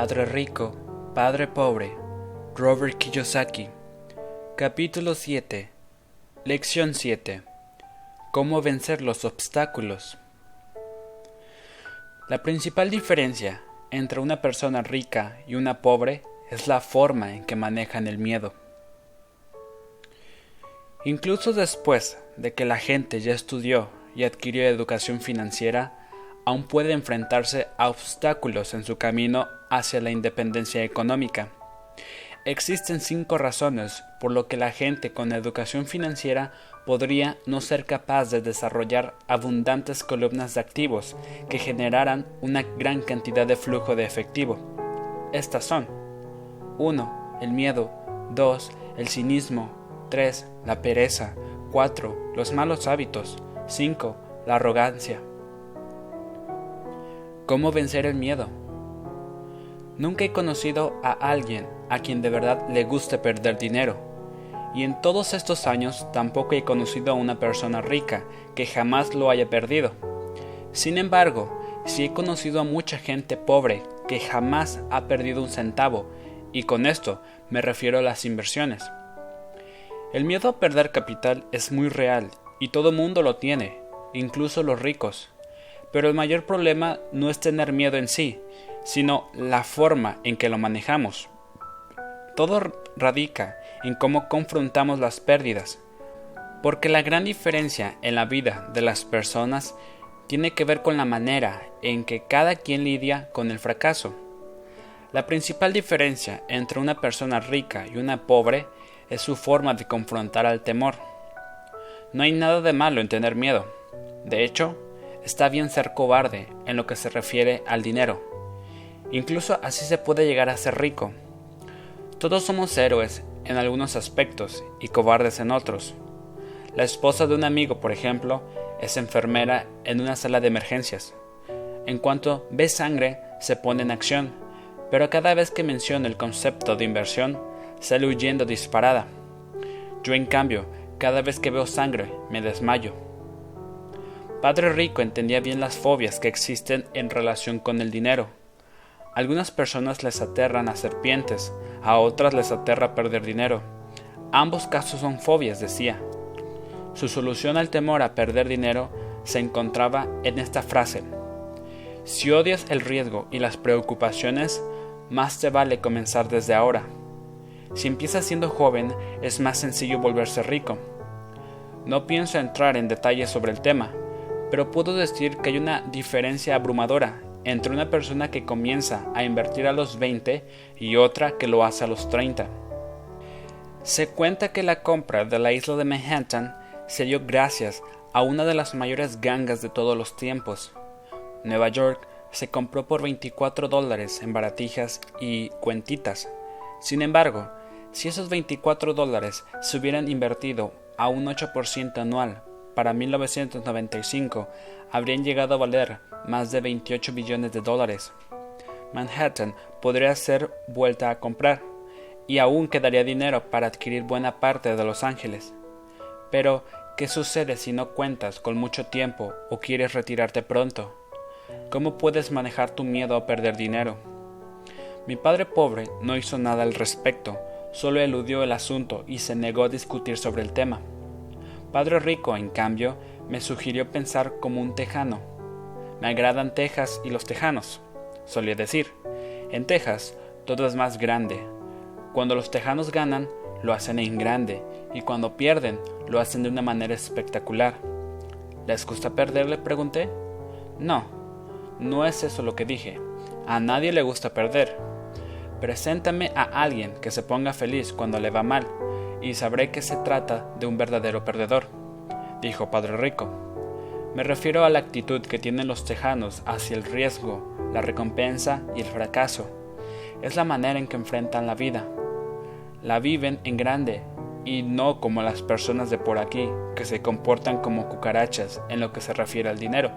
Padre Rico, Padre Pobre, Robert Kiyosaki. Capítulo 7. Lección 7. Cómo vencer los obstáculos. La principal diferencia entre una persona rica y una pobre es la forma en que manejan el miedo. Incluso después de que la gente ya estudió y adquirió educación financiera, aún puede enfrentarse a obstáculos en su camino hacia la independencia económica. Existen cinco razones por lo que la gente con educación financiera podría no ser capaz de desarrollar abundantes columnas de activos que generaran una gran cantidad de flujo de efectivo. Estas son 1. El miedo 2. El cinismo 3. La pereza 4. Los malos hábitos 5. La arrogancia ¿Cómo vencer el miedo? Nunca he conocido a alguien a quien de verdad le guste perder dinero. Y en todos estos años tampoco he conocido a una persona rica que jamás lo haya perdido. Sin embargo, sí he conocido a mucha gente pobre que jamás ha perdido un centavo, y con esto me refiero a las inversiones. El miedo a perder capital es muy real y todo mundo lo tiene, incluso los ricos. Pero el mayor problema no es tener miedo en sí, sino la forma en que lo manejamos. Todo radica en cómo confrontamos las pérdidas, porque la gran diferencia en la vida de las personas tiene que ver con la manera en que cada quien lidia con el fracaso. La principal diferencia entre una persona rica y una pobre es su forma de confrontar al temor. No hay nada de malo en tener miedo. De hecho, está bien ser cobarde en lo que se refiere al dinero. Incluso así se puede llegar a ser rico. Todos somos héroes en algunos aspectos y cobardes en otros. La esposa de un amigo, por ejemplo, es enfermera en una sala de emergencias. En cuanto ve sangre, se pone en acción, pero cada vez que menciona el concepto de inversión, sale huyendo disparada. Yo, en cambio, cada vez que veo sangre, me desmayo. Padre Rico entendía bien las fobias que existen en relación con el dinero. Algunas personas les aterran a serpientes, a otras les aterra perder dinero. Ambos casos son fobias, decía. Su solución al temor a perder dinero se encontraba en esta frase. Si odias el riesgo y las preocupaciones, más te vale comenzar desde ahora. Si empiezas siendo joven, es más sencillo volverse rico. No pienso entrar en detalles sobre el tema, pero puedo decir que hay una diferencia abrumadora entre una persona que comienza a invertir a los 20 y otra que lo hace a los 30. Se cuenta que la compra de la isla de Manhattan se dio gracias a una de las mayores gangas de todos los tiempos. Nueva York se compró por 24 dólares en baratijas y cuentitas. Sin embargo, si esos 24 dólares se hubieran invertido a un 8% anual para 1995 habrían llegado a valer más de 28 billones de dólares. Manhattan podría ser vuelta a comprar y aún quedaría dinero para adquirir buena parte de Los Ángeles. Pero, ¿qué sucede si no cuentas con mucho tiempo o quieres retirarte pronto? ¿Cómo puedes manejar tu miedo a perder dinero? Mi padre pobre no hizo nada al respecto, solo eludió el asunto y se negó a discutir sobre el tema. Padre Rico, en cambio, me sugirió pensar como un tejano. Me agradan Texas y los tejanos, solía decir. En Texas todo es más grande. Cuando los tejanos ganan, lo hacen en grande, y cuando pierden, lo hacen de una manera espectacular. ¿Les gusta perder? le pregunté. No, no es eso lo que dije. A nadie le gusta perder. Preséntame a alguien que se ponga feliz cuando le va mal, y sabré que se trata de un verdadero perdedor, dijo Padre Rico. Me refiero a la actitud que tienen los tejanos hacia el riesgo, la recompensa y el fracaso. Es la manera en que enfrentan la vida. La viven en grande y no como las personas de por aquí, que se comportan como cucarachas en lo que se refiere al dinero.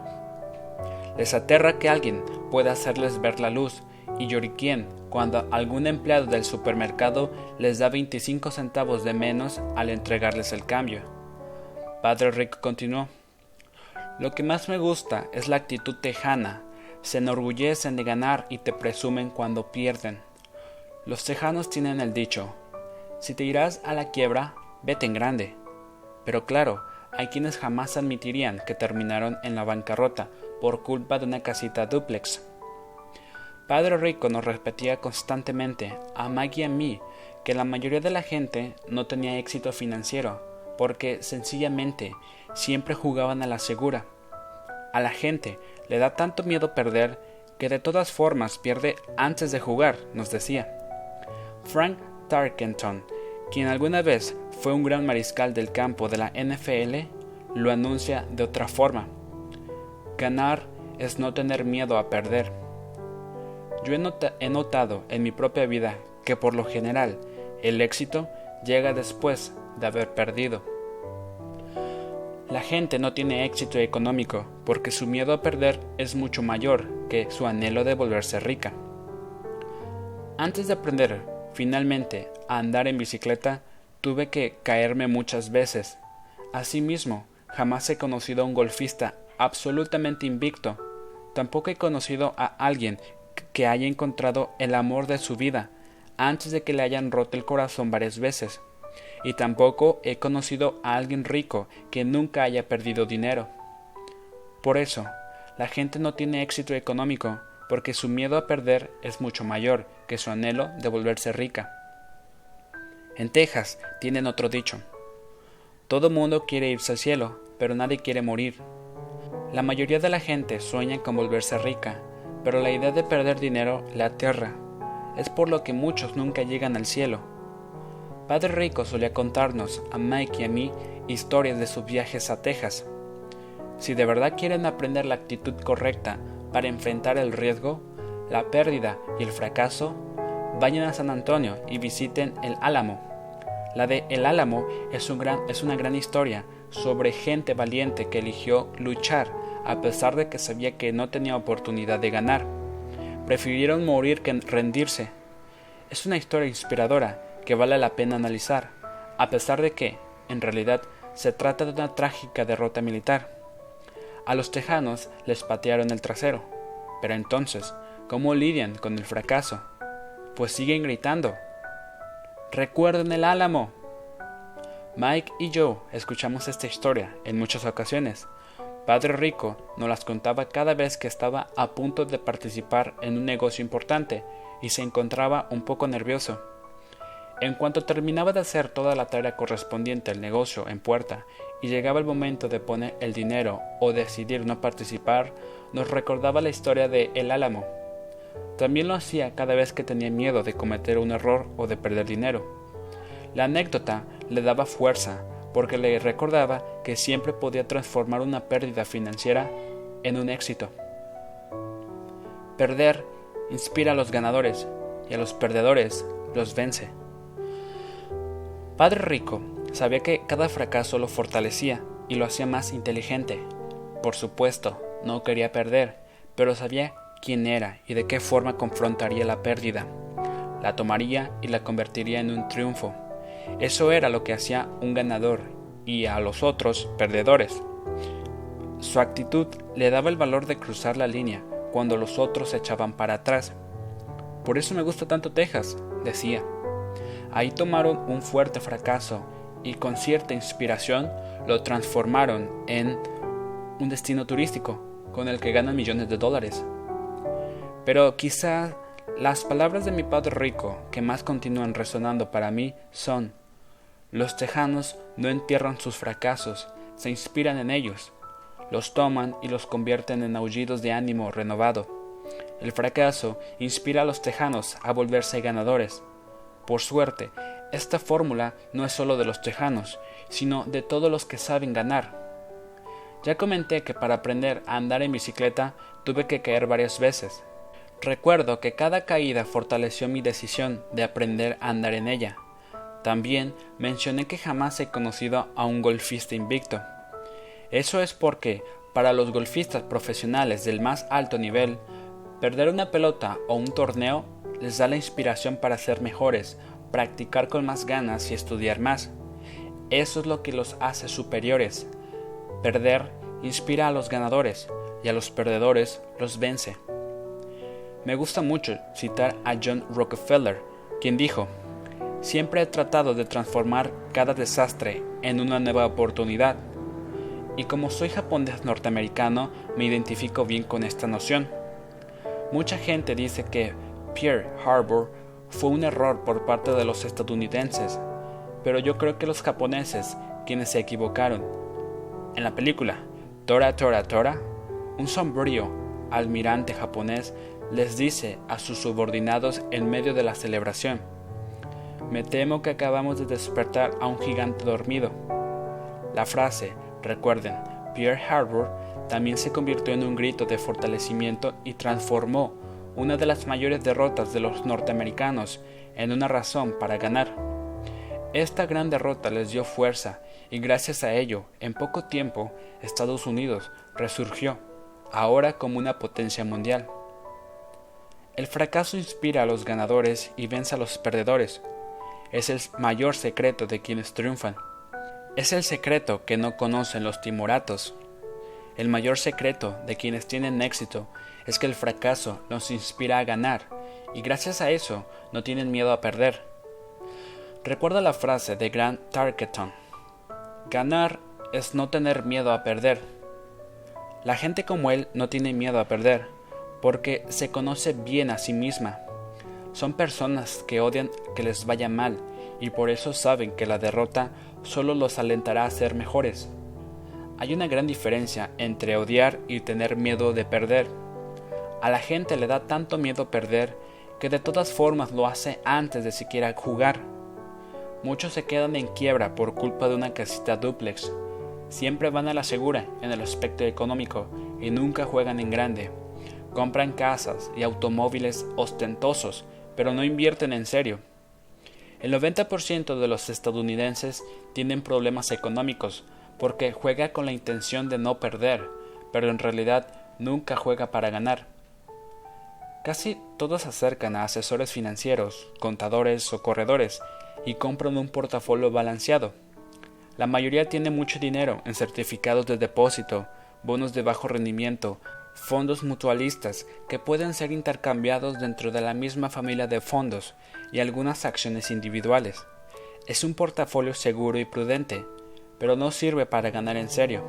Les aterra que alguien pueda hacerles ver la luz y lloriquien cuando algún empleado del supermercado les da 25 centavos de menos al entregarles el cambio. Padre Rick continuó. Lo que más me gusta es la actitud tejana, Se enorgullecen de ganar y te presumen cuando pierden. Los tejanos tienen el dicho, si te irás a la quiebra, vete en grande. Pero claro, hay quienes jamás admitirían que terminaron en la bancarrota por culpa de una casita duplex. Padre Rico nos repetía constantemente, a Maggie y a mí, que la mayoría de la gente no tenía éxito financiero, porque sencillamente siempre jugaban a la segura. A la gente le da tanto miedo perder que de todas formas pierde antes de jugar, nos decía. Frank Tarkenton, quien alguna vez fue un gran mariscal del campo de la NFL, lo anuncia de otra forma. Ganar es no tener miedo a perder. Yo he, notado en mi propia vida que por lo general el éxito llega después de haber perdido. La gente no tiene éxito económico porque su miedo a perder es mucho mayor que su anhelo de volverse rica. Antes de aprender finalmente a andar en bicicleta, tuve que caerme muchas veces. Asimismo, jamás he conocido a un golfista absolutamente invicto. Tampoco he conocido a alguien que haya encontrado el amor de su vida antes de que le hayan roto el corazón varias veces. Y tampoco he conocido a alguien rico que nunca haya perdido dinero. Por eso, la gente no tiene éxito económico porque su miedo a perder es mucho mayor que su anhelo de volverse rica. En Texas tienen otro dicho. Todo mundo quiere irse al cielo, pero nadie quiere morir. La mayoría de la gente sueña con volverse rica, pero la idea de perder dinero la aterra. Es por lo que muchos nunca llegan al cielo. Padre Rico solía contarnos a Mike y a mí historias de sus viajes a Texas. Si de verdad quieren aprender la actitud correcta para enfrentar el riesgo, la pérdida y el fracaso, vayan a San Antonio y visiten el Álamo. La de El Álamo es, un gran, es una gran historia sobre gente valiente que eligió luchar a pesar de que sabía que no tenía oportunidad de ganar. Prefirieron morir que rendirse. Es una historia inspiradora que vale la pena analizar, a pesar de que, en realidad, se trata de una trágica derrota militar. A los tejanos les patearon el trasero, pero entonces, ¿cómo lidian con el fracaso? Pues siguen gritando. Recuerden el álamo. Mike y yo escuchamos esta historia en muchas ocasiones, Padre Rico nos las contaba cada vez que estaba a punto de participar en un negocio importante y se encontraba un poco nervioso. En cuanto terminaba de hacer toda la tarea correspondiente al negocio en puerta y llegaba el momento de poner el dinero o decidir no participar, nos recordaba la historia de El Álamo. También lo hacía cada vez que tenía miedo de cometer un error o de perder dinero. La anécdota le daba fuerza porque le recordaba que siempre podía transformar una pérdida financiera en un éxito. Perder inspira a los ganadores y a los perdedores los vence. Padre Rico sabía que cada fracaso lo fortalecía y lo hacía más inteligente. Por supuesto, no quería perder, pero sabía quién era y de qué forma confrontaría la pérdida. La tomaría y la convertiría en un triunfo. Eso era lo que hacía un ganador y a los otros perdedores. Su actitud le daba el valor de cruzar la línea cuando los otros se echaban para atrás. Por eso me gusta tanto Texas, decía. Ahí tomaron un fuerte fracaso y con cierta inspiración lo transformaron en un destino turístico con el que ganan millones de dólares. Pero quizá las palabras de mi padre rico que más continúan resonando para mí son, los tejanos no entierran sus fracasos, se inspiran en ellos, los toman y los convierten en aullidos de ánimo renovado. El fracaso inspira a los tejanos a volverse ganadores. Por suerte, esta fórmula no es solo de los tejanos, sino de todos los que saben ganar. Ya comenté que para aprender a andar en bicicleta tuve que caer varias veces, Recuerdo que cada caída fortaleció mi decisión de aprender a andar en ella. También mencioné que jamás he conocido a un golfista invicto. Eso es porque, para los golfistas profesionales del más alto nivel, perder una pelota o un torneo les da la inspiración para ser mejores, practicar con más ganas y estudiar más. Eso es lo que los hace superiores. Perder inspira a los ganadores y a los perdedores los vence. Me gusta mucho citar a John Rockefeller, quien dijo, Siempre he tratado de transformar cada desastre en una nueva oportunidad. Y como soy japonés norteamericano, me identifico bien con esta noción. Mucha gente dice que Pearl Harbor fue un error por parte de los estadounidenses, pero yo creo que los japoneses quienes se equivocaron. En la película Tora Tora Tora, un sombrío almirante japonés les dice a sus subordinados en medio de la celebración, me temo que acabamos de despertar a un gigante dormido. La frase, recuerden, Pearl Harbor, también se convirtió en un grito de fortalecimiento y transformó una de las mayores derrotas de los norteamericanos en una razón para ganar. Esta gran derrota les dio fuerza y gracias a ello, en poco tiempo, Estados Unidos resurgió, ahora como una potencia mundial. El fracaso inspira a los ganadores y vence a los perdedores. Es el mayor secreto de quienes triunfan. Es el secreto que no conocen los timoratos. El mayor secreto de quienes tienen éxito es que el fracaso los inspira a ganar y gracias a eso no tienen miedo a perder. Recuerda la frase de Grant Tarketon. Ganar es no tener miedo a perder. La gente como él no tiene miedo a perder, porque se conoce bien a sí misma. Son personas que odian que les vaya mal y por eso saben que la derrota solo los alentará a ser mejores. Hay una gran diferencia entre odiar y tener miedo de perder. A la gente le da tanto miedo perder que de todas formas lo hace antes de siquiera jugar. Muchos se quedan en quiebra por culpa de una casita duplex. Siempre van a la segura en el aspecto económico y nunca juegan en grande. Compran casas y automóviles ostentosos, pero no invierten en serio. El 90% de los estadounidenses tienen problemas económicos porque juega con la intención de no perder, pero en realidad nunca juega para ganar. Casi todos acercan a asesores financieros, contadores o corredores y compran un portafolio balanceado. La mayoría tiene mucho dinero en certificados de depósito, bonos de bajo rendimiento, fondos mutualistas que pueden ser intercambiados dentro de la misma familia de fondos y algunas acciones individuales. Es un portafolio seguro y prudente, pero no sirve para ganar en serio.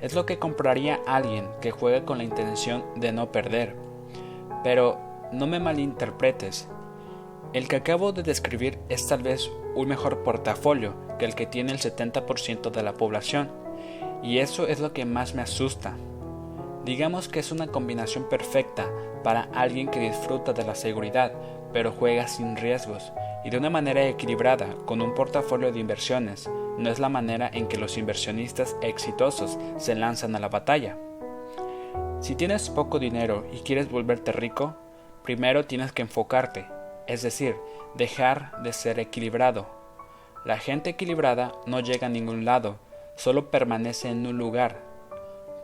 Es lo que compraría alguien que juegue con la intención de no perder. Pero no me malinterpretes. El que acabo de describir es tal vez un mejor portafolio que el que tiene el 70% de la población, y eso es lo que más me asusta. Digamos que es una combinación perfecta para alguien que disfruta de la seguridad, pero juega sin riesgos y de una manera equilibrada con un portafolio de inversiones. No es la manera en que los inversionistas exitosos se lanzan a la batalla. Si tienes poco dinero y quieres volverte rico, primero tienes que enfocarte, es decir, dejar de ser equilibrado. La gente equilibrada no llega a ningún lado, solo permanece en un lugar.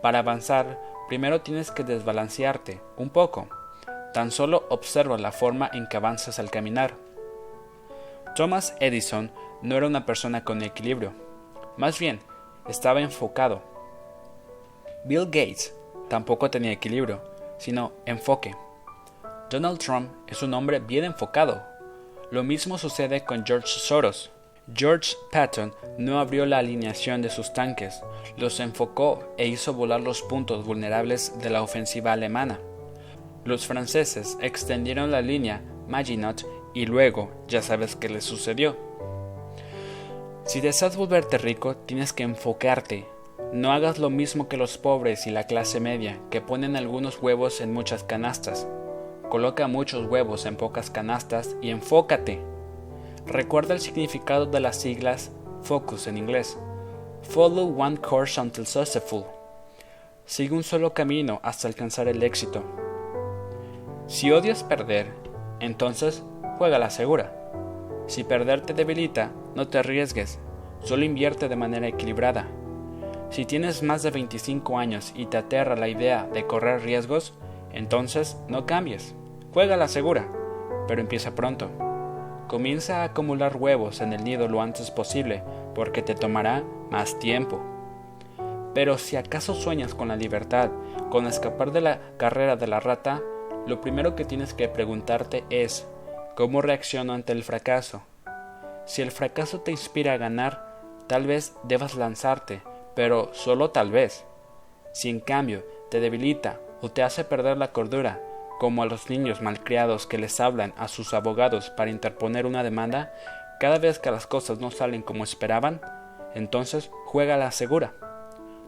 Para avanzar, primero tienes que desbalancearte un poco. Tan solo observa la forma en que avanzas al caminar. Thomas Edison no era una persona con equilibrio, más bien estaba enfocado. Bill Gates tampoco tenía equilibrio, sino enfoque. Donald Trump es un hombre bien enfocado. Lo mismo sucede con George Soros. George Patton no abrió la alineación de sus tanques, los enfocó e hizo volar los puntos vulnerables de la ofensiva alemana. Los franceses extendieron la línea Maginot y luego ya sabes qué les sucedió. Si deseas volverte rico, tienes que enfocarte. No hagas lo mismo que los pobres y la clase media, que ponen algunos huevos en muchas canastas. Coloca muchos huevos en pocas canastas y enfócate. Recuerda el significado de las siglas FOCUS en inglés. Follow one course until successful. Sigue un solo camino hasta alcanzar el éxito. Si odias perder, entonces juega la segura. Si perder te debilita, no te arriesgues, solo invierte de manera equilibrada. Si tienes más de 25 años y te aterra la idea de correr riesgos, entonces no cambies, juega la segura, pero empieza pronto. Comienza a acumular huevos en el nido lo antes posible, porque te tomará más tiempo. Pero si acaso sueñas con la libertad, con escapar de la carrera de la rata, lo primero que tienes que preguntarte es, ¿cómo reacciono ante el fracaso? Si el fracaso te inspira a ganar, tal vez debas lanzarte, pero solo tal vez. Si en cambio te debilita o te hace perder la cordura, como a los niños malcriados que les hablan a sus abogados para interponer una demanda, cada vez que las cosas no salen como esperaban, entonces juega la segura.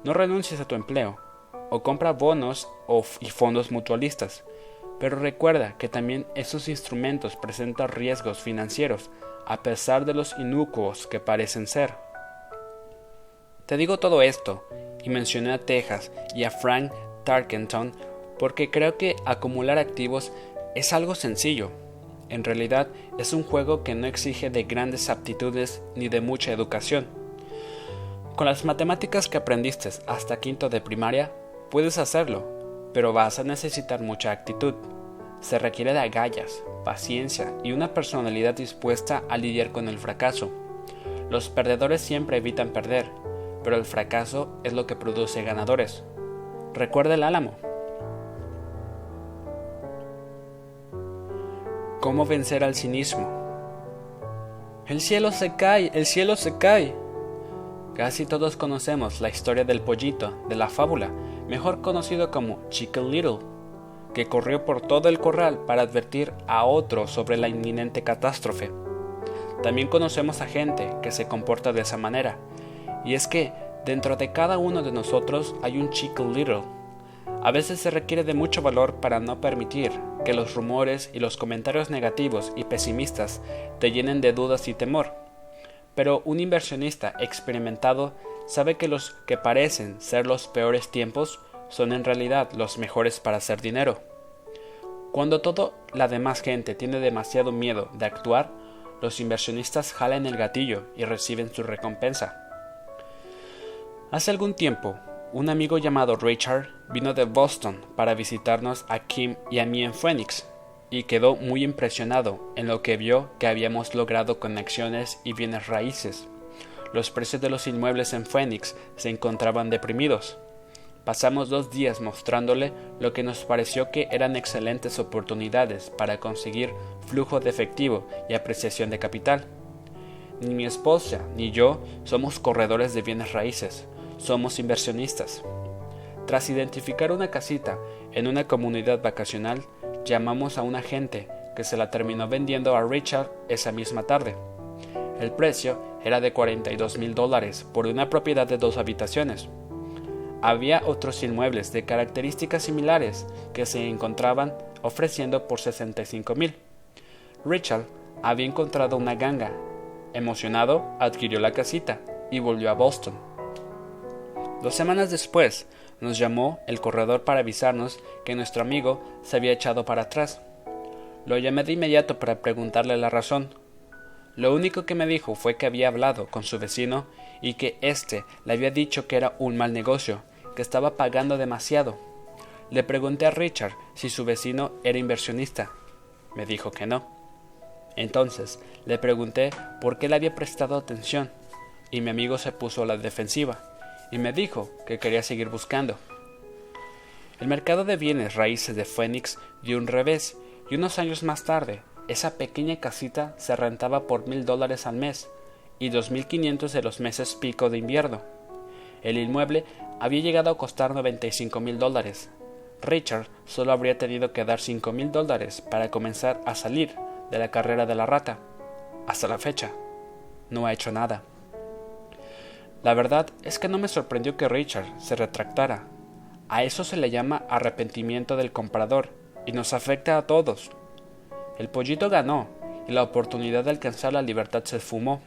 No renuncies a tu empleo, o compra bonos y fondos mutualistas, pero recuerda que también esos instrumentos presentan riesgos financieros, a pesar de los inocuos que parecen ser. Te digo todo esto, y mencioné a Texas y a Frank Tarkenton porque creo que acumular activos es algo sencillo. En realidad es un juego que no exige de grandes aptitudes ni de mucha educación. Con las matemáticas que aprendiste hasta quinto de primaria, puedes hacerlo, pero vas a necesitar mucha actitud. Se requiere de agallas, paciencia y una personalidad dispuesta a lidiar con el fracaso. Los perdedores siempre evitan perder, pero el fracaso es lo que produce ganadores. Recuerda el álamo. ¿Cómo vencer al cinismo? El cielo se cae, el cielo se cae. Casi todos conocemos la historia del pollito de la fábula, mejor conocido como Chicken Little, que corrió por todo el corral para advertir a otro sobre la inminente catástrofe. También conocemos a gente que se comporta de esa manera, y es que dentro de cada uno de nosotros hay un Chicken Little. A veces se requiere de mucho valor para no permitir que los rumores y los comentarios negativos y pesimistas te llenen de dudas y temor. Pero un inversionista experimentado sabe que los que parecen ser los peores tiempos son en realidad los mejores para hacer dinero. Cuando toda la demás gente tiene demasiado miedo de actuar, los inversionistas jalan el gatillo y reciben su recompensa. Hace algún tiempo, un amigo llamado Richard vino de Boston para visitarnos a Kim y a mí en Phoenix y quedó muy impresionado en lo que vio que habíamos logrado conexiones y bienes raíces. Los precios de los inmuebles en Phoenix se encontraban deprimidos. Pasamos dos días mostrándole lo que nos pareció que eran excelentes oportunidades para conseguir flujo de efectivo y apreciación de capital. Ni mi esposa ni yo somos corredores de bienes raíces, somos inversionistas. Tras identificar una casita en una comunidad vacacional, llamamos a un agente que se la terminó vendiendo a Richard esa misma tarde. El precio era de 42 mil dólares por una propiedad de dos habitaciones. Había otros inmuebles de características similares que se encontraban ofreciendo por 65 mil. Richard había encontrado una ganga. Emocionado, adquirió la casita y volvió a Boston. Dos semanas después, nos llamó el corredor para avisarnos que nuestro amigo se había echado para atrás. Lo llamé de inmediato para preguntarle la razón. Lo único que me dijo fue que había hablado con su vecino y que éste le había dicho que era un mal negocio, que estaba pagando demasiado. Le pregunté a Richard si su vecino era inversionista. Me dijo que no. Entonces le pregunté por qué le había prestado atención, y mi amigo se puso a la defensiva y me dijo que quería seguir buscando. El mercado de bienes raíces de Phoenix dio un revés y unos años más tarde esa pequeña casita se rentaba por mil dólares al mes y dos mil quinientos de los meses pico de invierno. El inmueble había llegado a costar 95 mil dólares. Richard solo habría tenido que dar cinco mil dólares para comenzar a salir de la carrera de la rata. Hasta la fecha, no ha hecho nada. La verdad es que no me sorprendió que Richard se retractara. A eso se le llama arrepentimiento del comprador y nos afecta a todos. El pollito ganó y la oportunidad de alcanzar la libertad se esfumó.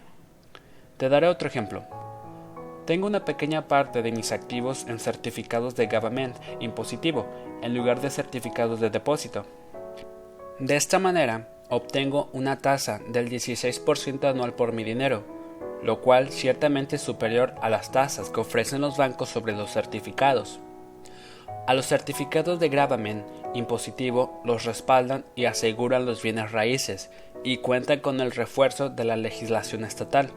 Te daré otro ejemplo. Tengo una pequeña parte de mis activos en certificados de government impositivo en lugar de certificados de depósito. De esta manera, obtengo una tasa del 16% anual por mi dinero, lo cual ciertamente es superior a las tasas que ofrecen los bancos sobre los certificados. A los certificados de gravamen impositivo los respaldan y aseguran los bienes raíces y cuentan con el refuerzo de la legislación estatal.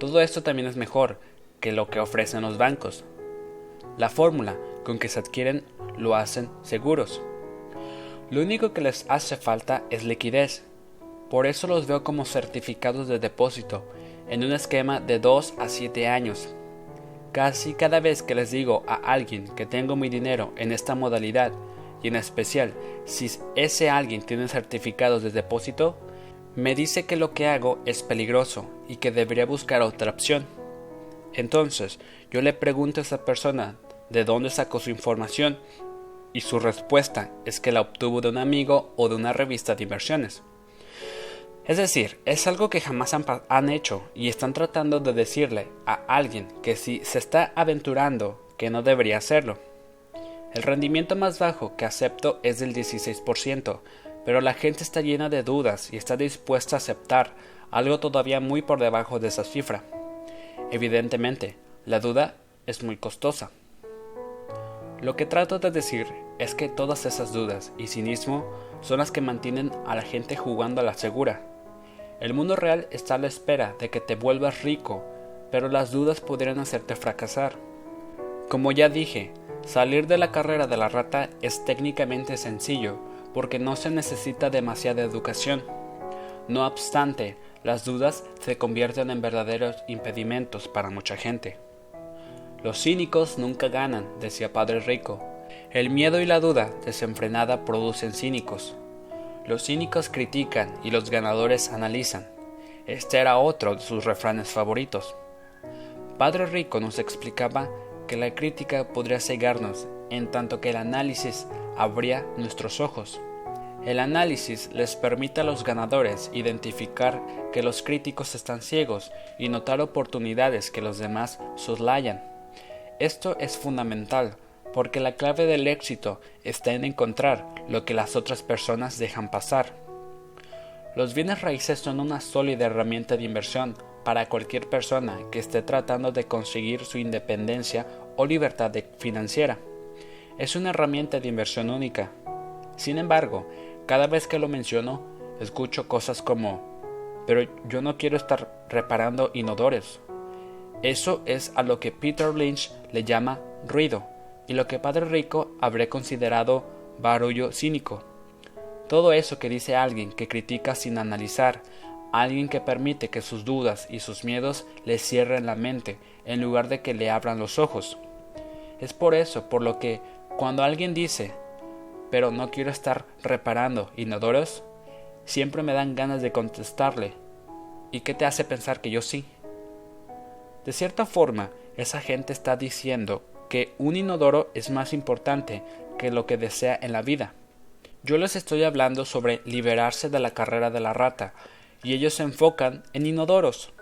Todo esto también es mejor que lo que ofrecen los bancos. La fórmula con que se adquieren lo hacen seguros. Lo único que les hace falta es liquidez. Por eso los veo como certificados de depósito en un esquema de 2 a 7 años. Casi cada vez que les digo a alguien que tengo mi dinero en esta modalidad, y en especial si ese alguien tiene certificados de depósito, me dice que lo que hago es peligroso y que debería buscar otra opción. Entonces, yo le pregunto a esa persona de dónde sacó su información y su respuesta es que la obtuvo de un amigo o de una revista de inversiones. Es decir, es algo que jamás han, hecho y están tratando de decirle a alguien que si se está aventurando que no debería hacerlo. El rendimiento más bajo que acepto es del 16%, pero la gente está llena de dudas y está dispuesta a aceptar algo todavía muy por debajo de esa cifra. Evidentemente, la duda es muy costosa. Lo que trato de decir es que todas esas dudas y cinismo son las que mantienen a la gente jugando a la segura. El mundo real está a la espera de que te vuelvas rico, pero las dudas podrían hacerte fracasar. Como ya dije, Salir de la carrera de la rata es técnicamente sencillo porque no se necesita demasiada educación. No obstante, las dudas se convierten en verdaderos impedimentos para mucha gente. Los cínicos nunca ganan, decía Padre Rico. El miedo y la duda desenfrenada producen cínicos. Los cínicos critican y los ganadores analizan. Este era otro de sus refranes favoritos. Padre Rico nos explicaba que la crítica podría cegarnos, en tanto que el análisis abría nuestros ojos. El análisis les permite a los ganadores identificar que los críticos están ciegos y notar oportunidades que los demás soslayan. Esto es fundamental porque la clave del éxito está en encontrar lo que las otras personas dejan pasar. Los bienes raíces son una sólida herramienta de inversión para cualquier persona que esté tratando de conseguir su independencia o libertad financiera. Es una herramienta de inversión única. Sin embargo, cada vez que lo menciono, escucho cosas como, pero yo no quiero estar reparando inodores. Eso es a lo que Peter Lynch le llama ruido, y lo que Padre Rico habría considerado barullo cínico. Todo eso que dice alguien que critica sin analizar, alguien que permite que sus dudas y sus miedos le cierren la mente en lugar de que le abran los ojos. Es por eso por lo que cuando alguien dice, pero no quiero estar reparando inodoros, siempre me dan ganas de contestarle, ¿y qué te hace pensar que yo sí? De cierta forma, esa gente está diciendo que un inodoro es más importante que lo que desea en la vida. Yo les estoy hablando sobre liberarse de la carrera de la rata, y ellos se enfocan en inodoros.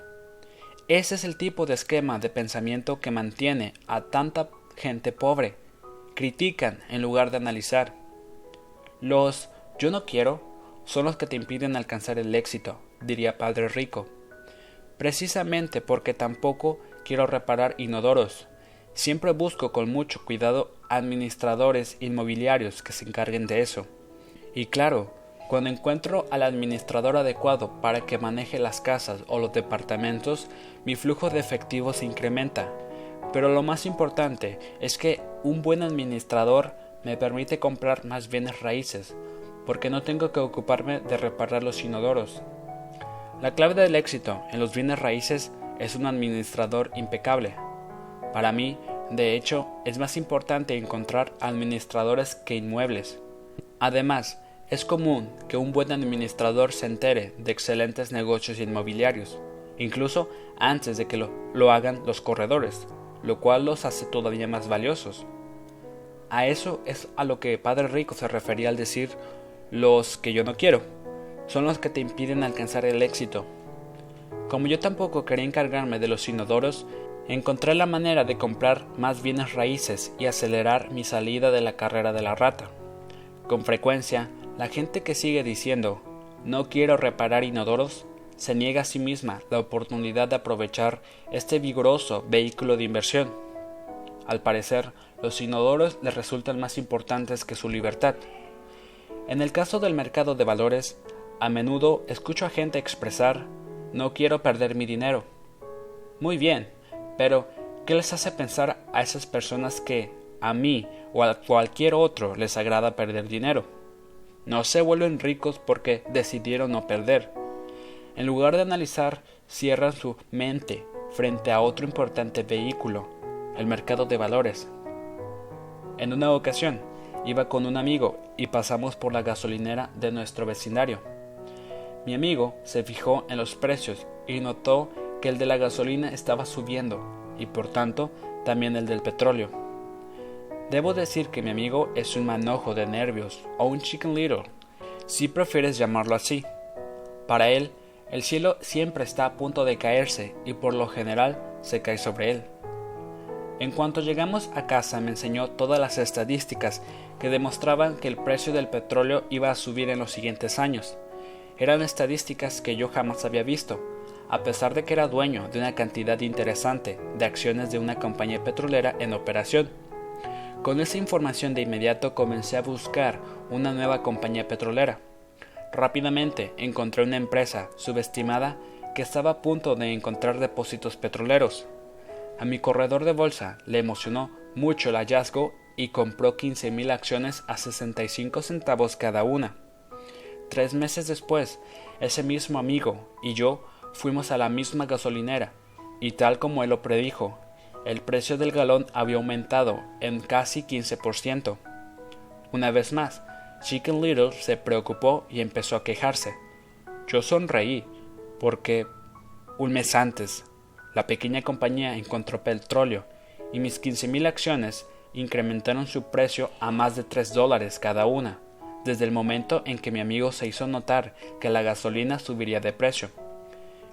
Ese es el tipo de esquema de pensamiento que mantiene a tanta gente pobre. Critican en lugar de analizar. Los yo no quiero son los que te impiden alcanzar el éxito, diría Padre Rico. Precisamente porque tampoco quiero reparar inodoros. Siempre busco con mucho cuidado administradores inmobiliarios que se encarguen de eso. Y claro, cuando encuentro al administrador adecuado para que maneje las casas o los departamentos, mi flujo de efectivo se incrementa. Pero lo más importante es que un buen administrador me permite comprar más bienes raíces, porque no tengo que ocuparme de reparar los inodoros. La clave del éxito en los bienes raíces es un administrador impecable. Para mí, de hecho, es más importante encontrar administradores que inmuebles. Además, es común que un buen administrador se entere de excelentes negocios inmobiliarios, incluso antes de que lo, hagan los corredores, lo cual los hace todavía más valiosos. A eso es a lo que Padre Rico se refería al decir los que yo no quiero, son los que te impiden alcanzar el éxito. Como yo tampoco quería encargarme de los inodoros, encontré la manera de comprar más bienes raíces y acelerar mi salida de la carrera de la rata. Con frecuencia, la gente que sigue diciendo no quiero reparar inodoros se niega a sí misma la oportunidad de aprovechar este vigoroso vehículo de inversión. Al parecer, los inodoros les resultan más importantes que su libertad. En el caso del mercado de valores, a menudo escucho a gente expresar no quiero perder mi dinero. Muy bien, pero ¿qué les hace pensar a esas personas que a mí o a cualquier otro les agrada perder dinero? no se vuelven ricos porque decidieron no perder. En lugar de analizar, cierran su mente frente a otro importante vehículo, el mercado de valores. En una ocasión, iba con un amigo y pasamos por la gasolinera de nuestro vecindario. Mi amigo se fijó en los precios y notó que el de la gasolina estaba subiendo y por tanto también el del petróleo. Debo decir que mi amigo es un manojo de nervios o un chicken little, si prefieres llamarlo así. Para él, el cielo siempre está a punto de caerse y por lo general se cae sobre él. En cuanto llegamos a casa me enseñó todas las estadísticas que demostraban que el precio del petróleo iba a subir en los siguientes años. Eran estadísticas que yo jamás había visto, a pesar de que era dueño de una cantidad interesante de acciones de una compañía petrolera en operación. Con esa información de inmediato comencé a buscar una nueva compañía petrolera. Rápidamente encontré una empresa subestimada que estaba a punto de encontrar depósitos petroleros. A mi corredor de bolsa le emocionó mucho el hallazgo y compró 15.000 acciones a 65 centavos cada una. Tres meses después, ese mismo amigo y yo fuimos a la misma gasolinera, y tal como él lo predijo, el precio del galón había aumentado en casi 15%. Una vez más, Chicken Little se preocupó y empezó a quejarse. Yo sonreí, porque un mes antes, la pequeña compañía encontró petróleo y mis 15.000 acciones incrementaron su precio a más de 3 dólares cada una, desde el momento en que mi amigo se hizo notar que la gasolina subiría de precio.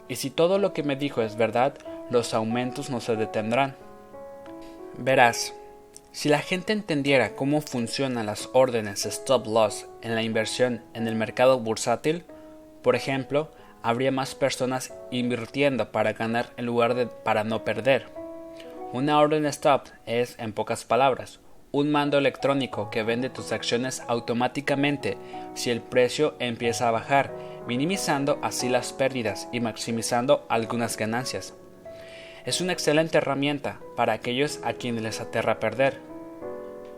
Y si todo lo que me dijo es verdad, los aumentos no se detendrán. Verás, si la gente entendiera cómo funcionan las órdenes stop loss en la inversión en el mercado bursátil, por ejemplo, habría más personas invirtiendo para ganar en lugar de para no perder. Una orden stop es, en pocas palabras, un mando electrónico que vende tus acciones automáticamente si el precio empieza a bajar, minimizando así las pérdidas y maximizando algunas ganancias. Es una excelente herramienta para aquellos a quienes les aterra perder.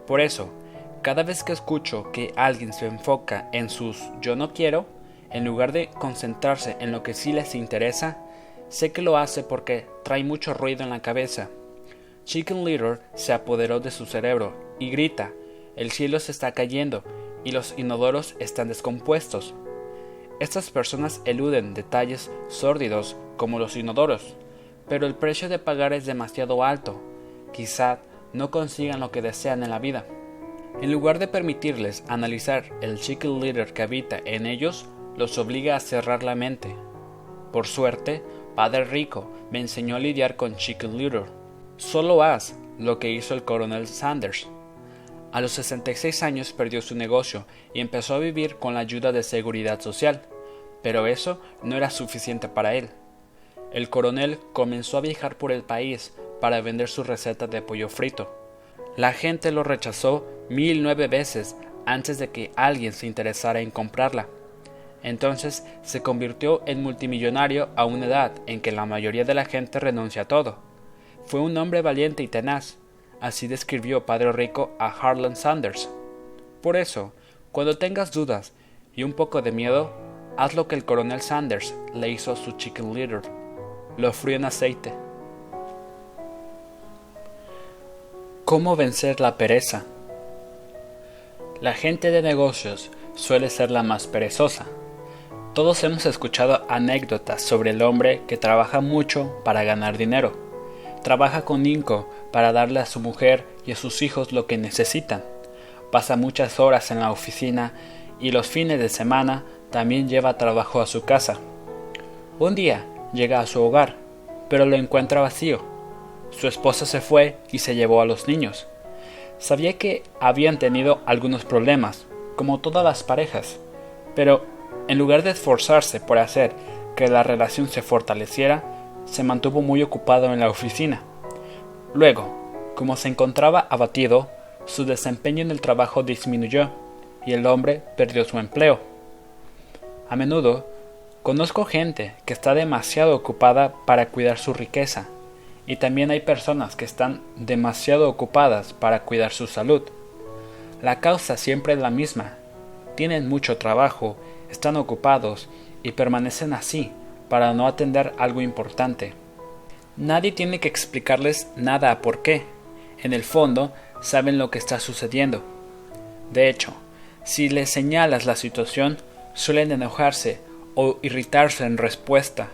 Por eso, cada vez que escucho que alguien se enfoca en sus yo no quiero, en lugar de concentrarse en lo que sí les interesa, sé que lo hace porque trae mucho ruido en la cabeza Chicken Little se apoderó de su cerebro y grita, el cielo se está cayendo y los inodoros están descompuestos. Estas personas eluden detalles sórdidos como los inodoros, pero el precio de pagar es demasiado alto. Quizá no consigan lo que desean en la vida. En lugar de permitirles analizar el chicken litter que habita en ellos, los obliga a cerrar la mente. Por suerte, Padre Rico me enseñó a lidiar con chicken litter Solo haz lo que hizo el coronel Sanders. A los 66 años perdió su negocio y empezó a vivir con la ayuda de seguridad social, pero eso no era suficiente para él. El coronel comenzó a viajar por el país para vender su receta de pollo frito. La gente lo rechazó mil nueve veces antes de que alguien se interesara en comprarla. Entonces se convirtió en multimillonario a una edad en que la mayoría de la gente renuncia a todo. Fue un hombre valiente y tenaz, así describió Padre Rico a Harlan Sanders. Por eso, cuando tengas dudas y un poco de miedo, haz lo que el coronel Sanders le hizo a su chicken litter. Lo frío en aceite. ¿Cómo vencer la pereza? La gente de negocios suele ser la más perezosa. Todos hemos escuchado anécdotas sobre el hombre que trabaja mucho para ganar dinero Trabaja con Inco para darle a su mujer y a sus hijos lo que necesitan. Pasa muchas horas en la oficina y los fines de semana también lleva trabajo a su casa. Un día llega a su hogar, pero lo encuentra vacío. Su esposa se fue y se llevó a los niños. Sabía que habían tenido algunos problemas, como todas las parejas, pero en lugar de esforzarse por hacer que la relación se fortaleciera, se mantuvo muy ocupado en la oficina. Luego, como se encontraba abatido, su desempeño en el trabajo disminuyó y el hombre perdió su empleo. A menudo, conozco gente que está demasiado ocupada para cuidar su riqueza y también hay personas que están demasiado ocupadas para cuidar su salud. La causa siempre es la misma, tienen mucho trabajo, están ocupados y permanecen así para no atender algo importante. Nadie tiene que explicarles nada por qué. En el fondo, saben lo que está sucediendo. De hecho, si les señalas la situación, suelen enojarse o irritarse en respuesta.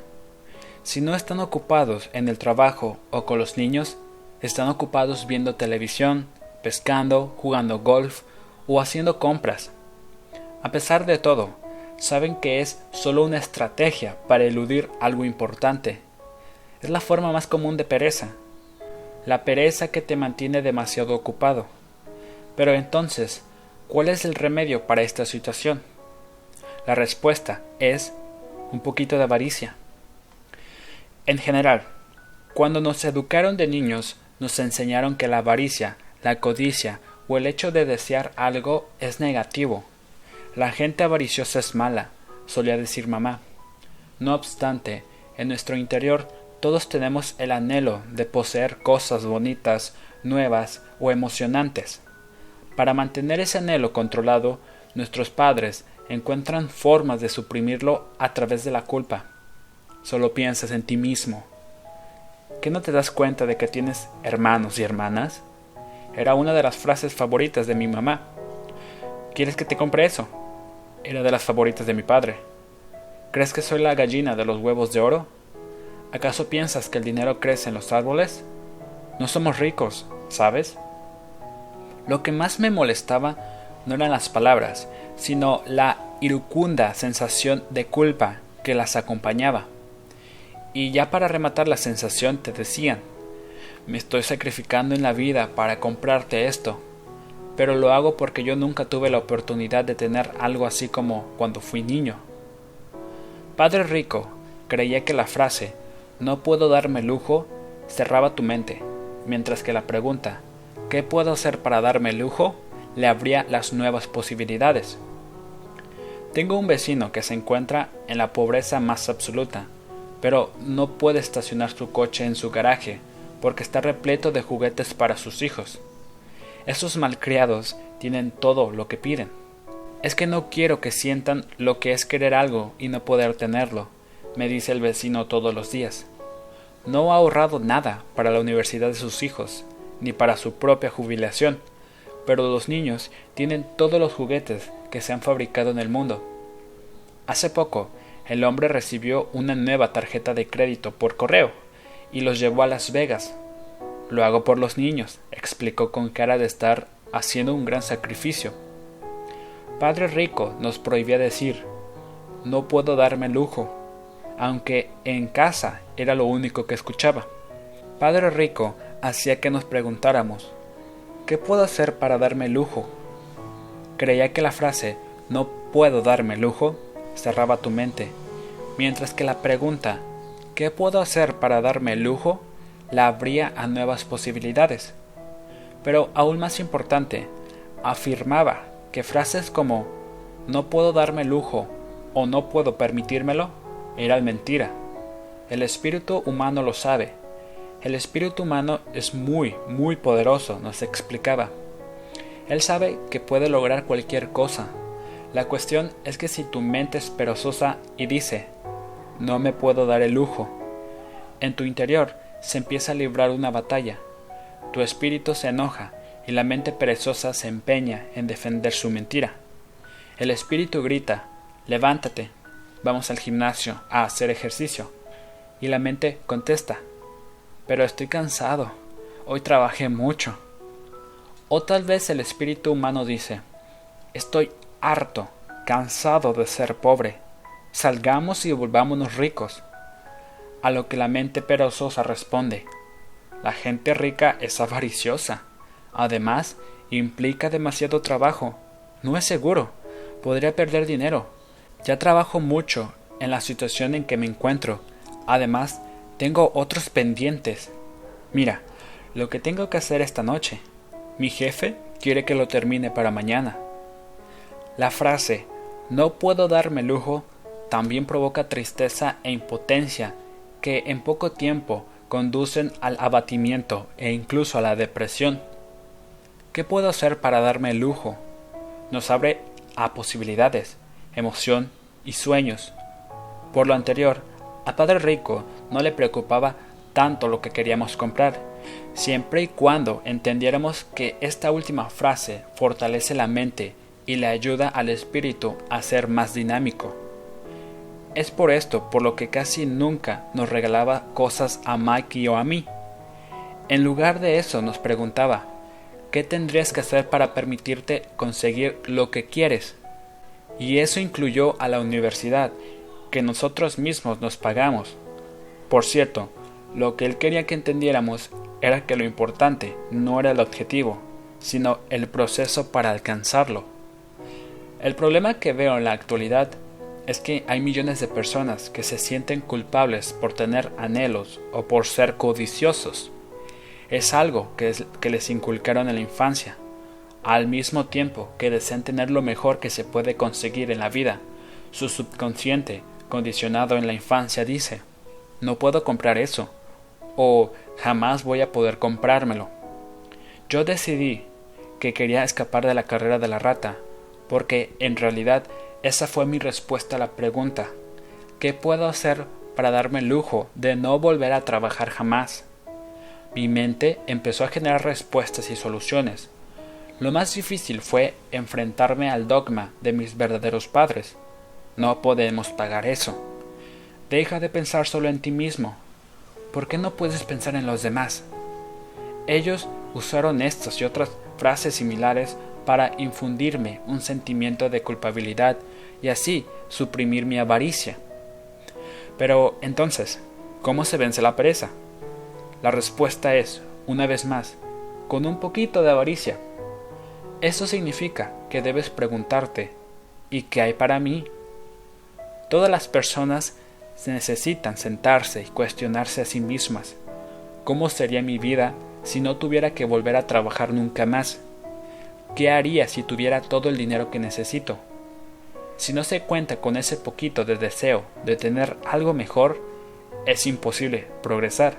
Si no están ocupados en el trabajo o con los niños, están ocupados viendo televisión, pescando, jugando golf o haciendo compras. A pesar de todo, saben que es solo una estrategia para eludir algo importante. Es la forma más común de pereza. La pereza que te mantiene demasiado ocupado. Pero entonces, ¿cuál es el remedio para esta situación? La respuesta es un poquito de avaricia. En general, cuando nos educaron de niños, nos enseñaron que la avaricia, la codicia o el hecho de desear algo es negativo. La gente avariciosa es mala, solía decir mamá. No obstante, en nuestro interior todos tenemos el anhelo de poseer cosas bonitas, nuevas o emocionantes. Para mantener ese anhelo controlado, nuestros padres encuentran formas de suprimirlo a través de la culpa. Solo piensas en ti mismo. ¿Qué no te das cuenta de que tienes hermanos y hermanas? Era una de las frases favoritas de mi mamá. ¿Quieres que te compre eso? Era de las favoritas de mi padre. ¿Crees que soy la gallina de los huevos de oro? ¿Acaso piensas que el dinero crece en los árboles? No somos ricos, ¿sabes? Lo que más me molestaba no eran las palabras, sino la iracunda sensación de culpa que las acompañaba. Y ya para rematar la sensación te decían, me estoy sacrificando en la vida para comprarte esto, pero lo hago porque yo nunca tuve la oportunidad de tener algo así como cuando fui niño. Padre Rico creía que la frase no puedo darme lujo cerraba tu mente, mientras que la pregunta ¿qué puedo hacer para darme lujo? le abría las nuevas posibilidades. Tengo un vecino que se encuentra en la pobreza más absoluta, pero no puede estacionar su coche en su garaje porque está repleto de juguetes para sus hijos. Esos malcriados tienen todo lo que piden. Es que no quiero que sientan lo que es querer algo y no poder tenerlo, me dice el vecino todos los días. No ha ahorrado nada para la universidad de sus hijos, ni para su propia jubilación, pero los niños tienen todos los juguetes que se han fabricado en el mundo. Hace poco, el hombre recibió una nueva tarjeta de crédito por correo y los llevó a Las Vegas. Lo hago por los niños, explicó con cara de estar haciendo un gran sacrificio. Padre Rico nos prohibía decir, no puedo darme lujo, aunque en casa era lo único que escuchaba. Padre Rico hacía que nos preguntáramos, ¿Qué puedo hacer para darme lujo? Creía que la frase no puedo darme lujo cerraba tu mente, mientras que la pregunta ¿qué puedo hacer para darme lujo? La abría a nuevas posibilidades. Pero aún más importante, afirmaba que frases como no puedo darme lujo o no puedo permitírmelo eran mentira. El espíritu humano lo sabe el espíritu humano es muy, muy poderoso, nos explicaba. Él sabe que puede lograr cualquier cosa. La cuestión es que si tu mente es perezosa y dice, no me puedo dar el lujo, en tu interior se empieza a librar una batalla. Tu espíritu se enoja y la mente perezosa se empeña en defender su mentira. El espíritu grita, levántate, vamos al gimnasio a hacer ejercicio. Y la mente contesta, pero estoy cansado. Hoy trabajé mucho. O tal vez el espíritu humano dice, estoy harto, cansado de ser pobre. Salgamos y volvámonos ricos. A lo que la mente perezosa responde, la gente rica es avariciosa. Además, implica demasiado trabajo. No es seguro. Podría perder dinero. Ya trabajo mucho en la situación en que me encuentro. Además, tengo otros pendientes. Mira, lo que tengo que hacer esta noche. Mi jefe quiere que lo termine para mañana. La frase no puedo darme lujo también provoca tristeza e impotencia que en poco tiempo conducen al abatimiento e incluso a la depresión. ¿Qué puedo hacer para darme lujo? Nos abre a posibilidades, emoción y sueños. Por lo anterior, a Padre Rico no le preocupaba tanto lo que queríamos comprar, siempre y cuando entendiéramos que esta última frase fortalece la mente y le ayuda al espíritu a ser más dinámico. Es por esto por lo que casi nunca nos regalaba cosas a Mikey o a mí. En lugar de eso nos preguntaba, ¿qué tendrías que hacer para permitirte conseguir lo que quieres? Y eso incluyó a la universidad, que nosotros mismos nos pagamos. Por cierto, lo que él quería que entendiéramos era que lo importante no era el objetivo, sino el proceso para alcanzarlo. El problema que veo en la actualidad es que hay millones de personas que se sienten culpables por tener anhelos o por ser codiciosos. Es algo que, que les inculcaron en la infancia, al mismo tiempo que desean tener lo mejor que se puede conseguir en la vida. Su subconsciente, condicionado en la infancia, dice, no puedo comprar eso, o jamás voy a poder comprármelo. Yo decidí que quería escapar de la carrera de la rata, porque en realidad esa fue mi respuesta a la pregunta ¿qué puedo hacer para darme el lujo de no volver a trabajar jamás? Mi mente empezó a generar respuestas y soluciones. Lo más difícil fue enfrentarme al dogma de mis verdaderos padres. No podemos pagar eso. Deja de pensar solo en ti mismo. ¿Por qué no puedes pensar en los demás? Ellos usaron estas y otras frases similares para infundirme un sentimiento de culpabilidad y así suprimir mi avaricia. Pero entonces, ¿cómo se vence la pereza? La respuesta es, una vez más, con un poquito de avaricia. Eso significa que debes preguntarte, ¿y qué hay para mí? Todas las personas necesitan sentarse y cuestionarse a sí mismas. ¿Cómo sería mi vida si no tuviera que volver a trabajar nunca más? ¿Qué haría si tuviera todo el dinero que necesito? Si no se cuenta con ese poquito de deseo de tener algo mejor, es imposible progresar.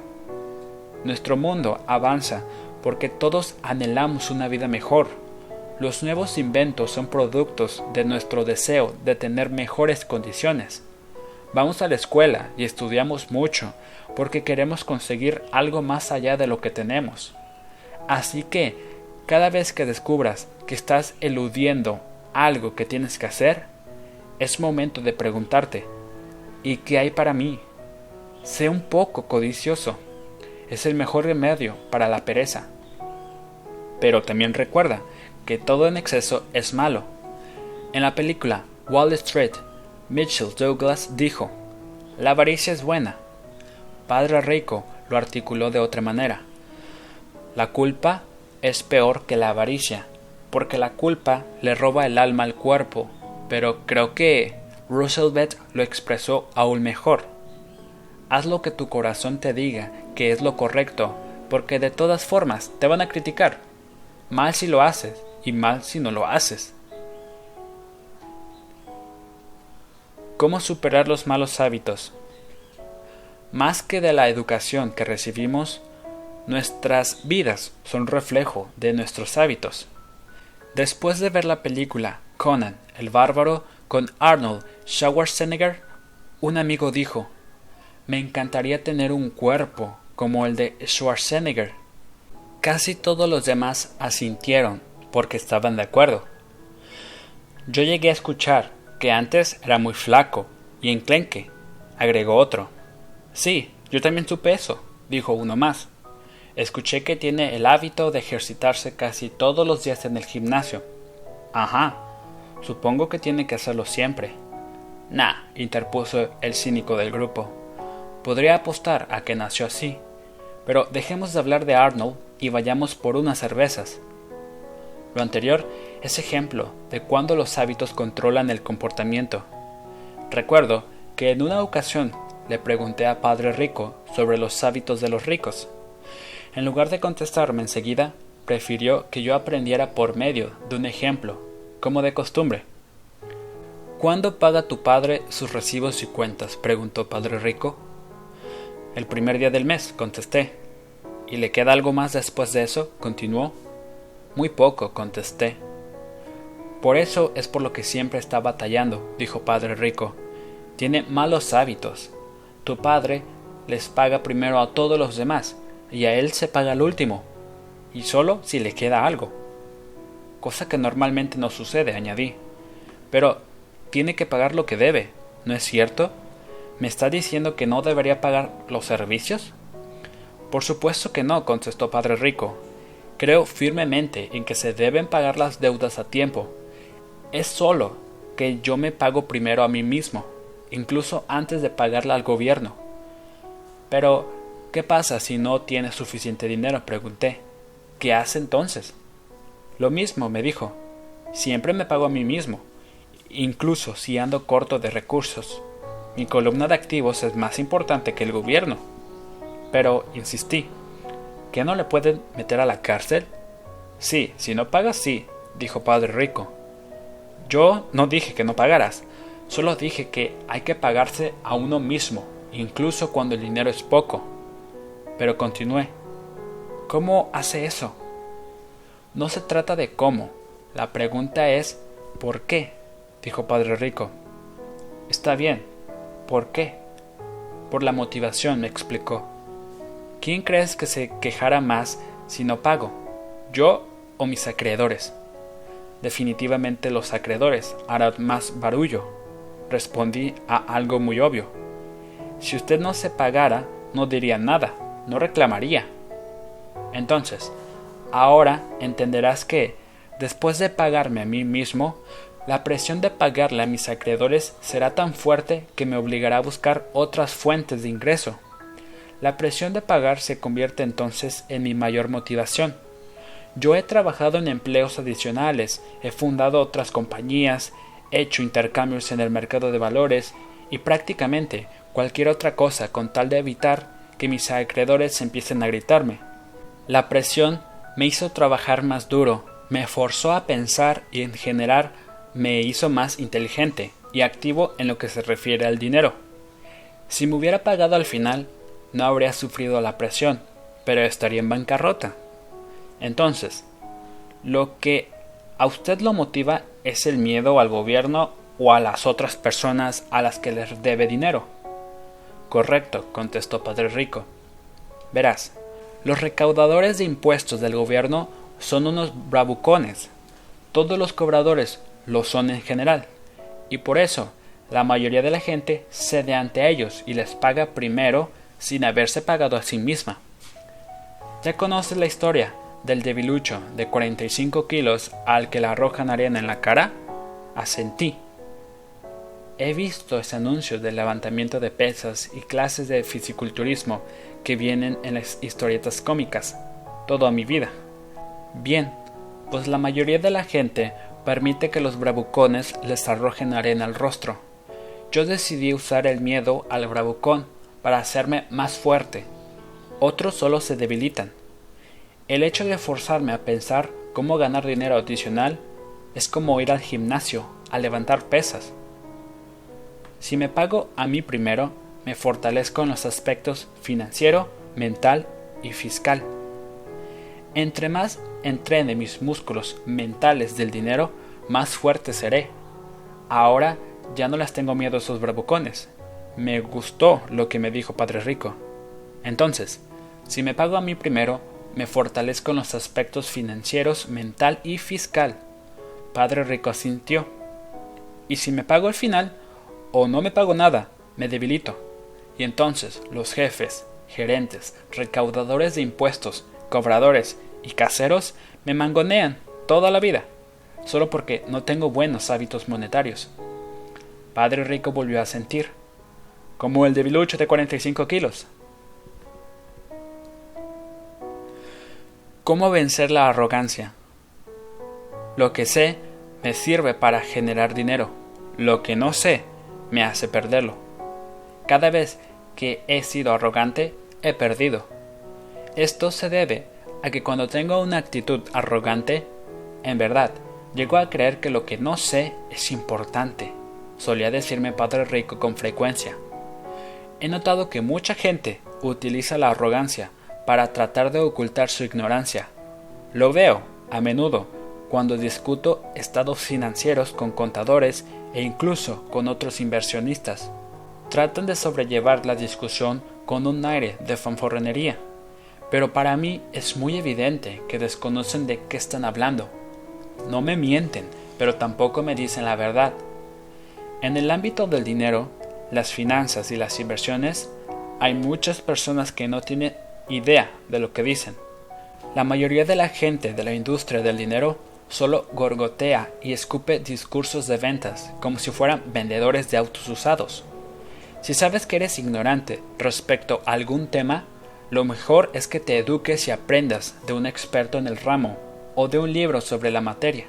Nuestro mundo avanza porque todos anhelamos una vida mejor. Los nuevos inventos son productos de nuestro deseo de tener mejores condiciones. Vamos a la escuela y estudiamos mucho porque queremos conseguir algo más allá de lo que tenemos. Así que cada vez que descubras que estás eludiendo algo que tienes que hacer, es momento de preguntarte, ¿y qué hay para mí? Sé un poco codicioso. Es el mejor remedio para la pereza. Pero también recuerda que todo en exceso es malo. En la película Wall Street, Mitchell Douglas dijo, La avaricia es buena. Padre Rico lo articuló de otra manera. La culpa es peor que la avaricia, porque la culpa le roba el alma al cuerpo, pero creo que Roosevelt lo expresó aún mejor. Haz lo que tu corazón te diga que es lo correcto, porque de todas formas te van a criticar. Mal si lo haces y mal si no lo haces. ¿Cómo superar los malos hábitos? Más que de la educación que recibimos, Nuestras vidas son reflejo de nuestros hábitos. Después de ver la película Conan el Bárbaro con Arnold Schwarzenegger, un amigo dijo, me encantaría tener un cuerpo como el de Schwarzenegger. Casi todos los demás asintieron porque estaban de acuerdo. Yo llegué a escuchar que antes era muy flaco y enclenque, agregó otro. Sí, yo también supe eso, dijo uno más. Escuché que tiene el hábito de ejercitarse casi todos los días en el gimnasio. Ajá, supongo que tiene que hacerlo siempre. Nah, interpuso el cínico del grupo. Podría apostar a que nació así. Pero dejemos de hablar de Arnold y vayamos por unas cervezas. Lo anterior es ejemplo de cuando los hábitos controlan el comportamiento. Recuerdo que en una ocasión le pregunté a Padre Rico sobre los hábitos de los ricos. En lugar de contestarme enseguida, prefirió que yo aprendiera por medio de un ejemplo, como de costumbre. ¿Cuándo paga tu padre sus recibos y cuentas? preguntó Padre Rico. El primer día del mes, contesté. ¿Y le queda algo más después de eso? continuó. Muy poco, contesté. Por eso es por lo que siempre está batallando, dijo Padre Rico. Tiene malos hábitos. Tu padre les paga primero a todos los demás, y a él se paga el último, y solo si le queda algo. Cosa que normalmente no sucede, añadí. Pero tiene que pagar lo que debe, ¿no es cierto? ¿Me está diciendo que no debería pagar los servicios? Por supuesto que no, contestó Padre Rico. Creo firmemente en que se deben pagar las deudas a tiempo, es solo que yo me pago primero a mí mismo, incluso antes de pagarla al gobierno. Pero, ¿qué pasa si no tienes suficiente dinero? pregunté. ¿Qué hace entonces? Lo mismo, me dijo. Siempre me pago a mí mismo, incluso si ando corto de recursos. Mi columna de activos es más importante que el gobierno. Pero, insistí, ¿que no le pueden meter a la cárcel? Sí, si no pagas, sí, dijo Padre Rico. Yo no dije que no pagaras, solo dije que hay que pagarse a uno mismo, incluso cuando el dinero es poco. Pero continué. ¿Cómo hace eso? No se trata de cómo, la pregunta es ¿por qué? dijo Padre Rico. Está bien, ¿por qué? Por la motivación, me explicó. ¿Quién crees que se quejara más si no pago? ¿Yo o mis acreedores? Definitivamente los acreedores harán más barullo. Respondí a algo muy obvio. Si usted no se pagara, no diría nada, no reclamaría. Entonces, ahora entenderás que, después de pagarme a mí mismo, la presión de pagarle a mis acreedores será tan fuerte que me obligará a buscar otras fuentes de ingreso. La presión de pagar se convierte entonces en mi mayor motivación. Yo he trabajado en empleos adicionales, he fundado otras compañías, he hecho intercambios en el mercado de valores y prácticamente cualquier otra cosa con tal de evitar que mis acreedores empiecen a gritarme. La presión me hizo trabajar más duro, me forzó a pensar y en general me hizo más inteligente y activo en lo que se refiere al dinero. Si me hubiera pagado al final, no habría sufrido la presión, pero estaría en bancarrota. Entonces, lo que a usted lo motiva es el miedo al gobierno o a las otras personas a las que les debe dinero. Correcto, contestó Padre Rico. Verás, los recaudadores de impuestos del gobierno son unos bravucones. Todos los cobradores lo son en general. Y por eso, la mayoría de la gente cede ante ellos y les paga primero sin haberse pagado a sí misma. Ya conoces la historia del debilucho de 45 kilos al que le arrojan arena en la cara? Asentí. He visto ese anuncio de levantamiento de pesas y clases de fisiculturismo que vienen en las historietas cómicas, toda mi vida. Bien, pues la mayoría de la gente permite que los bravucones les arrojen arena al rostro. Yo decidí usar el miedo al bravucón para hacerme más fuerte. Otros solo se debilitan el hecho de forzarme a pensar cómo ganar dinero adicional es como ir al gimnasio a levantar pesas. Si me pago a mí primero, me fortalezco en los aspectos financiero, mental y fiscal. Entre más entrene mis músculos mentales del dinero, más fuerte seré. Ahora ya no les tengo miedo a esos bravucones. Me gustó lo que me dijo Padre Rico. Entonces, si me pago a mí primero, me fortalezco en los aspectos financieros, mental y fiscal. Padre Rico asintió. Y si me pago al final, o no me pago nada, me debilito. Y entonces los jefes, gerentes, recaudadores de impuestos, cobradores y caseros me mangonean toda la vida, solo porque no tengo buenos hábitos monetarios. Padre Rico volvió a sentir, como el debilucho de 45 kilos. ¿Cómo vencer la arrogancia? Lo que sé me sirve para generar dinero. Lo que no sé me hace perderlo. Cada vez que he sido arrogante, he perdido. Esto se debe a que cuando tengo una actitud arrogante, en verdad, llego a creer que lo que no sé es importante. Solía decirme Padre Rico con frecuencia. He notado que mucha gente utiliza la arrogancia para tratar de ocultar su ignorancia. Lo veo, a menudo, cuando discuto estados financieros con contadores e incluso con otros inversionistas. Tratan de sobrellevar la discusión con un aire de fanforrenería, pero para mí es muy evidente que desconocen de qué están hablando. No me mienten, pero tampoco me dicen la verdad. En el ámbito del dinero, las finanzas y las inversiones, hay muchas personas que no tienen idea de lo que dicen. La mayoría de la gente de la industria del dinero solo gorgotea y escupe discursos de ventas como si fueran vendedores de autos usados. Si sabes que eres ignorante respecto a algún tema, lo mejor es que te eduques y aprendas de un experto en el ramo o de un libro sobre la materia.